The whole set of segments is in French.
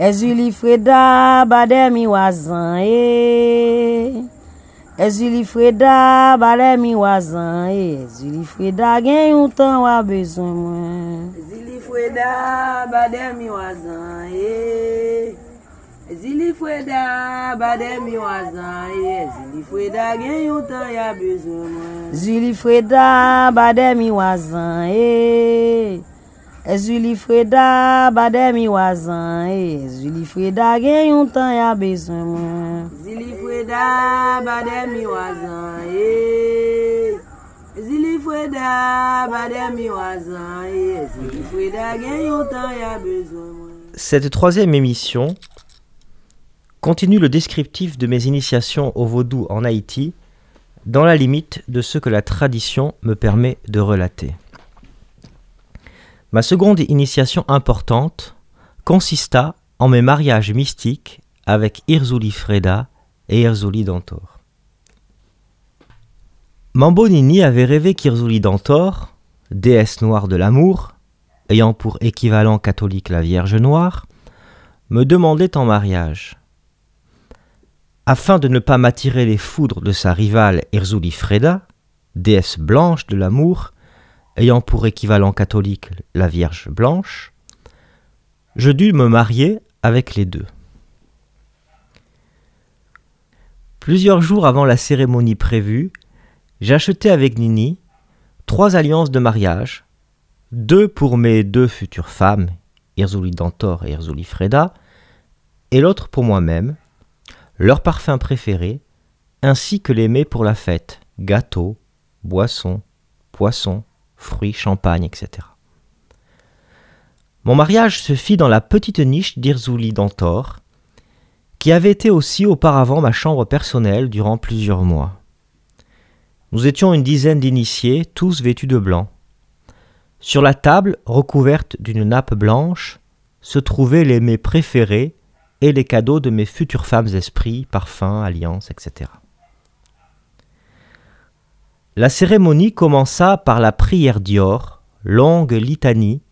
Ezuli freda bade mi wazan e. Ezuli freda bade mi wazan e. Ezuli freda gen yon tan wabezon mwen. Ezili freda bade mi wazan e. Ezili freda bade mi wazan e. Ezili freda gen yon tan ya bezon mwen. Ezili freda bade mi wazan ye. Ezuli Freda bade mi wazan e Ezuli Freda gen yon tan ya bezon. Mwen Ezili Freda bade mi wazan e Ezili Freda bade mi wazan e Ezili Freda gen yon tan ya bezon. Mwen Cette troisième émission continue le descriptif de mes initiations au vaudou en Haïti dans la limite de ce que la tradition me permet de relater. Ma seconde initiation importante consista en mes mariages mystiques avec Irzuli Freda et Irzuli Dantor. Mambonini avait rêvé qu'Irzuli Dantor, déesse noire de l'amour, ayant pour équivalent catholique la Vierge Noire, me demandait en mariage. Afin de ne pas m'attirer les foudres de sa rivale Erzuli Freda, déesse blanche de l'amour, ayant pour équivalent catholique la Vierge blanche, je dus me marier avec les deux. Plusieurs jours avant la cérémonie prévue, j'achetai avec Nini trois alliances de mariage, deux pour mes deux futures femmes, Irzuli Dantor et Irzuli Freda, et l'autre pour moi-même, leur parfum préféré, ainsi que les mets pour la fête, gâteaux, boissons, poissons, fruits, champagne, etc. Mon mariage se fit dans la petite niche d'Irzuli Dantor, qui avait été aussi auparavant ma chambre personnelle durant plusieurs mois. Nous étions une dizaine d'initiés, tous vêtus de blanc. Sur la table, recouverte d'une nappe blanche, se trouvaient les mets préférés et les cadeaux de mes futures femmes esprits, parfums, alliances, etc. La cérémonie commença par la prière d'Ior, longue litanie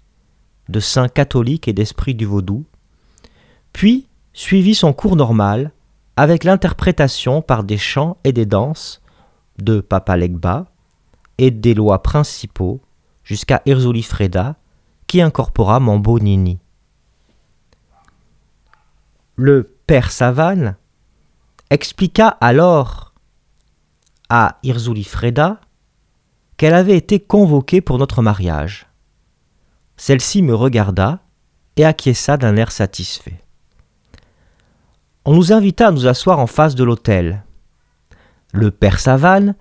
de saints catholiques et d'esprits du vaudou, puis suivit son cours normal avec l'interprétation par des chants et des danses de Papa Legba et des lois principaux jusqu'à Erzuli Freda qui incorpora Mambo Nini. Le père Savane expliqua alors à Irzuli Freda qu'elle avait été convoquée pour notre mariage. Celle-ci me regarda et acquiesça d'un air satisfait. On nous invita à nous asseoir en face de l'autel. Le père Savane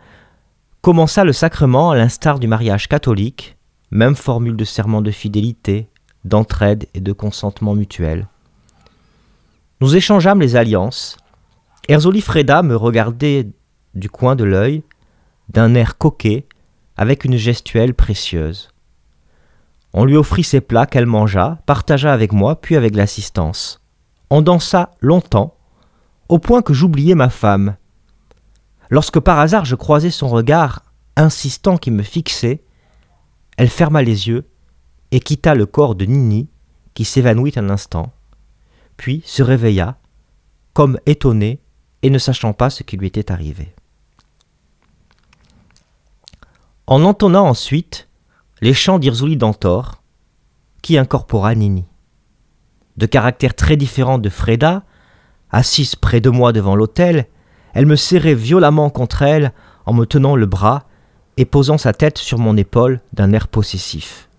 commença le sacrement à l'instar du mariage catholique, même formule de serment de fidélité, d'entraide et de consentement mutuel. Nous échangeâmes les alliances. Erzoli Freda me regardait du coin de l'œil, d'un air coquet, avec une gestuelle précieuse. On lui offrit ses plats qu'elle mangea, partagea avec moi, puis avec l'assistance. On dansa longtemps, au point que j'oubliais ma femme. Lorsque par hasard je croisai son regard insistant qui me fixait, elle ferma les yeux et quitta le corps de Nini, qui s'évanouit un instant, puis se réveilla, comme étonnée et ne sachant pas ce qui lui était arrivé. En entonnant ensuite les chants d'Irzuli Dantor, qui incorpora Nini. De caractère très différent de Freda, assise près de moi devant l'autel, elle me serrait violemment contre elle en me tenant le bras et posant sa tête sur mon épaule d'un air possessif.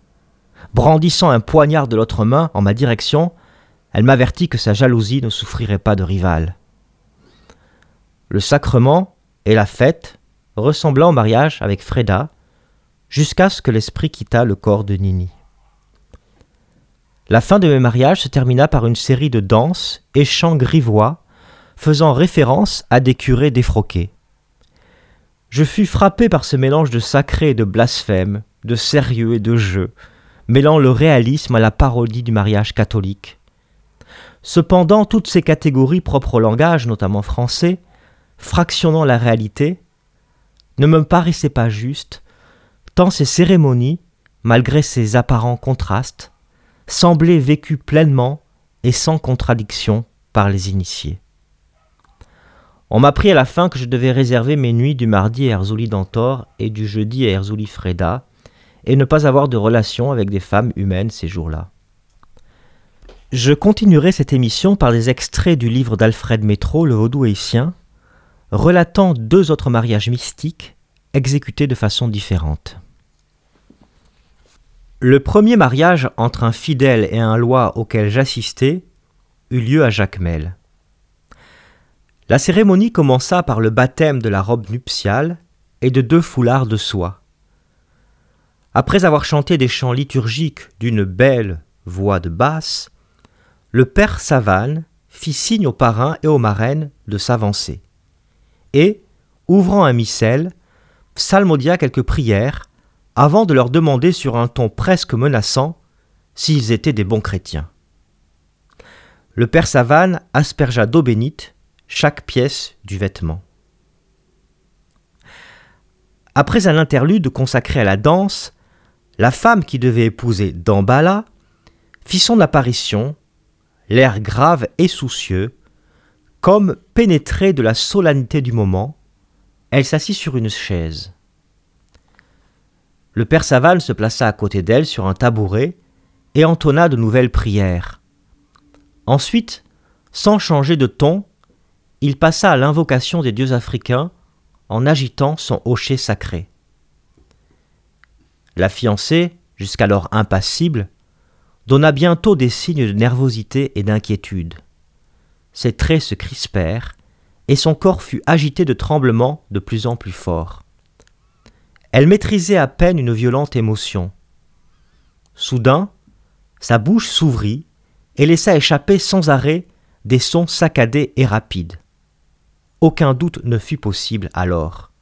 Brandissant un poignard de l'autre main en ma direction, elle m'avertit que sa jalousie ne souffrirait pas de rival. Le sacrement et la fête ressembla au mariage avec Freda, jusqu'à ce que l'esprit quittât le corps de Nini. La fin de mes mariages se termina par une série de danses et chants grivois faisant référence à des curés défroqués. Je fus frappé par ce mélange de sacré et de blasphème, de sérieux et de jeu, mêlant le réalisme à la parodie du mariage catholique. Cependant, toutes ces catégories propres au langage, notamment français, fractionnant la réalité, ne me paraissaient pas justes, ces cérémonies, malgré ces apparents contrastes, semblaient vécues pleinement et sans contradiction par les initiés. On m'a pris à la fin que je devais réserver mes nuits du mardi à Erzouli Dantor et du jeudi à Erzouli Freda, et ne pas avoir de relation avec des femmes humaines ces jours-là. Je continuerai cette émission par des extraits du livre d'Alfred Métro, Le Vaudou haïtien, relatant deux autres mariages mystiques exécutés de façon différente. Le premier mariage entre un fidèle et un loi auquel j'assistais eut lieu à Jacmel. La cérémonie commença par le baptême de la robe nuptiale et de deux foulards de soie. Après avoir chanté des chants liturgiques d'une belle voix de basse, le père Savane fit signe aux parrains et aux marraines de s'avancer. Et, ouvrant un missel, psalmodia quelques prières avant de leur demander sur un ton presque menaçant s'ils étaient des bons chrétiens. Le père Savane aspergea d'eau bénite chaque pièce du vêtement. Après un interlude consacré à la danse, la femme qui devait épouser Dambala fit son apparition l'air grave et soucieux, comme pénétrée de la solennité du moment, elle s'assit sur une chaise. Le père Saval se plaça à côté d'elle sur un tabouret et entonna de nouvelles prières. Ensuite, sans changer de ton, il passa à l'invocation des dieux africains en agitant son hocher sacré. La fiancée, jusqu'alors impassible, donna bientôt des signes de nervosité et d'inquiétude. Ses traits se crispèrent, et son corps fut agité de tremblements de plus en plus forts. Elle maîtrisait à peine une violente émotion. Soudain, sa bouche s'ouvrit et laissa échapper sans arrêt des sons saccadés et rapides. Aucun doute ne fut possible alors.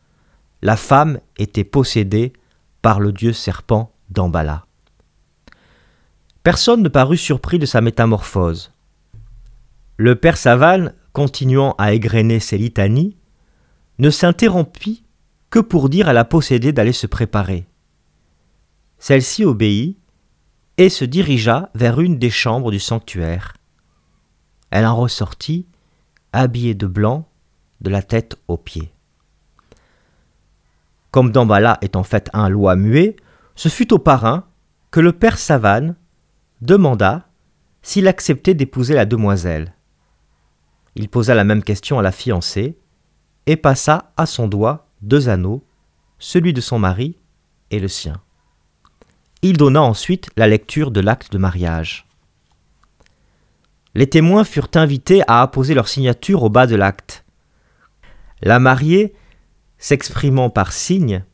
La femme était possédée par le dieu serpent d'Ambala. Personne ne parut surpris de sa métamorphose. Le père Saval, continuant à égrener ses litanies, ne s'interrompit que pour dire à la possédée d'aller se préparer. Celle-ci obéit et se dirigea vers une des chambres du sanctuaire. Elle en ressortit, habillée de blanc, de la tête aux pieds. Comme Dambala est en fait un loi muet, ce fut au parrain que le père Savane demanda s'il acceptait d'épouser la demoiselle. Il posa la même question à la fiancée et passa à son doigt deux anneaux, celui de son mari et le sien. Il donna ensuite la lecture de l'acte de mariage. Les témoins furent invités à apposer leur signature au bas de l'acte. La mariée, s'exprimant par signes,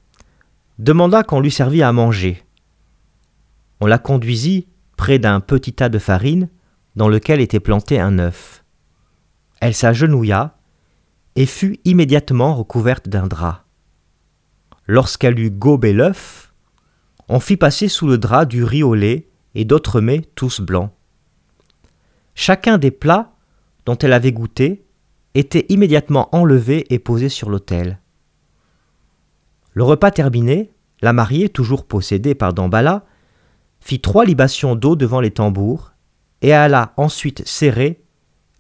demanda qu'on lui servît à manger. On la conduisit près d'un petit tas de farine dans lequel était planté un œuf. Elle s'agenouilla et fut immédiatement recouverte d'un drap. Lorsqu'elle eut gobé l'œuf, on fit passer sous le drap du riz au lait et d'autres mets tous blancs. Chacun des plats dont elle avait goûté était immédiatement enlevé et posé sur l'autel. Le repas terminé, la mariée, toujours possédée par Dambala, fit trois libations d'eau devant les tambours, et alla ensuite serrer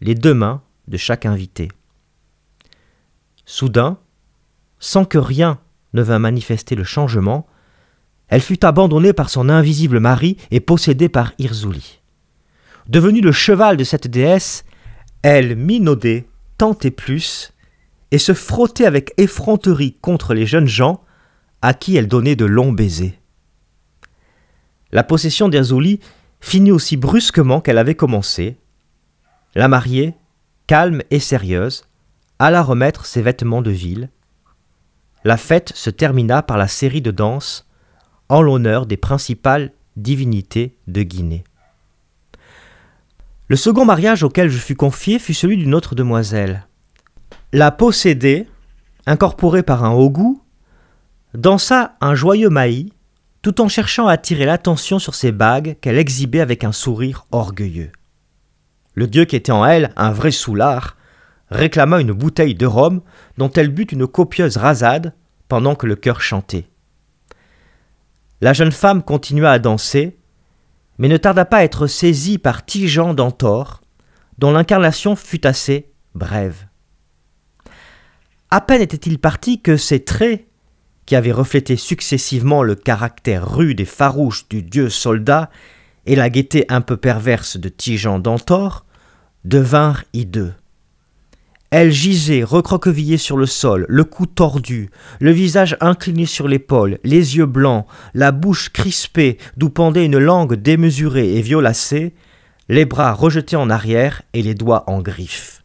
les deux mains de chaque invité. Soudain, sans que rien ne vînt manifester le changement, elle fut abandonnée par son invisible mari et possédée par Irzouli. Devenue le cheval de cette déesse, elle minaudait tant et plus, et se frottait avec effronterie contre les jeunes gens à qui elle donnait de longs baisers. La possession d'Erzuli finit aussi brusquement qu'elle avait commencé. La mariée, calme et sérieuse, alla remettre ses vêtements de ville. La fête se termina par la série de danses en l'honneur des principales divinités de Guinée. Le second mariage auquel je fus confié fut celui d'une autre demoiselle. La possédée, incorporée par un haut goût, dansa un joyeux maïs tout en cherchant à attirer l'attention sur ses bagues qu'elle exhibait avec un sourire orgueilleux. Le dieu qui était en elle un vrai soulard réclama une bouteille de rhum dont elle but une copieuse rasade pendant que le chœur chantait. La jeune femme continua à danser, mais ne tarda pas à être saisi par Tijan d'Antor, dont l'incarnation fut assez brève. À peine était-il parti que ses traits, qui avaient reflété successivement le caractère rude et farouche du dieu soldat et la gaieté un peu perverse de Tijan d'Antor, devinrent hideux. Elle gisait recroquevillée sur le sol, le cou tordu, le visage incliné sur l'épaule, les yeux blancs, la bouche crispée d'où pendait une langue démesurée et violacée, les bras rejetés en arrière et les doigts en griffes.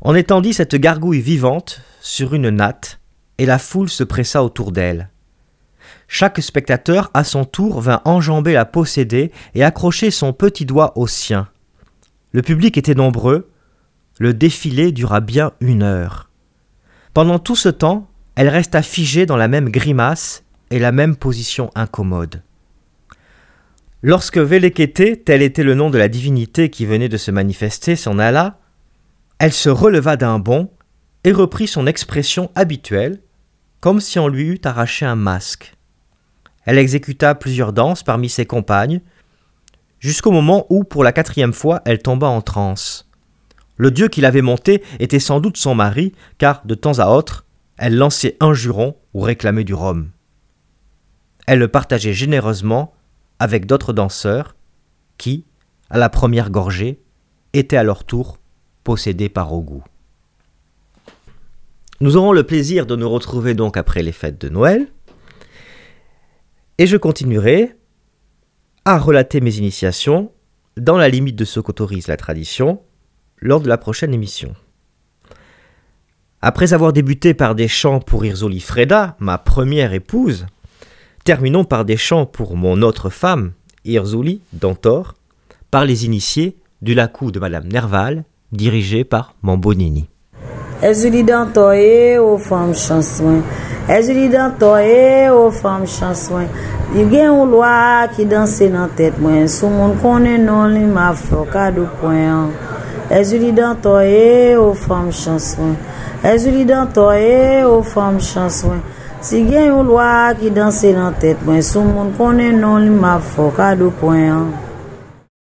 On étendit cette gargouille vivante sur une natte, et la foule se pressa autour d'elle. Chaque spectateur, à son tour, vint enjamber la posséder et accrocher son petit doigt au sien. Le public était nombreux, le défilé dura bien une heure. Pendant tout ce temps, elle resta figée dans la même grimace et la même position incommode. Lorsque Velekete, tel était le nom de la divinité qui venait de se manifester, s'en alla, elle se releva d'un bond et reprit son expression habituelle, comme si on lui eût arraché un masque. Elle exécuta plusieurs danses parmi ses compagnes, jusqu'au moment où, pour la quatrième fois, elle tomba en transe. Le dieu qui l'avait monté était sans doute son mari, car de temps à autre, elle lançait un juron ou réclamait du rhum. Elle le partageait généreusement avec d'autres danseurs qui, à la première gorgée, étaient à leur tour possédés par Ogou. Nous aurons le plaisir de nous retrouver donc après les fêtes de Noël, et je continuerai à relater mes initiations dans la limite de ce qu'autorise la tradition, lors de la prochaine émission. Après avoir débuté par des chants pour Irzoli Freda, ma première épouse, terminons par des chants pour mon autre femme, Irzoli d'Antor, par les initiés du lacou de Madame Nerval, dirigé par Mambonini. Erzuli d'Antor et aux femmes chansons. Erzuli d'Antor et aux femmes chansons. Il y a une loi qui danse dans la tête, moi. Sous mon connaît non, il m'a fait cadeau point. Ezuli dan to e, ou fam chanswen. dan to e, ou fam chanswen. Si gen yon lwa ki danse nan tet mwen, sou moun konen non li ma fok a do poen.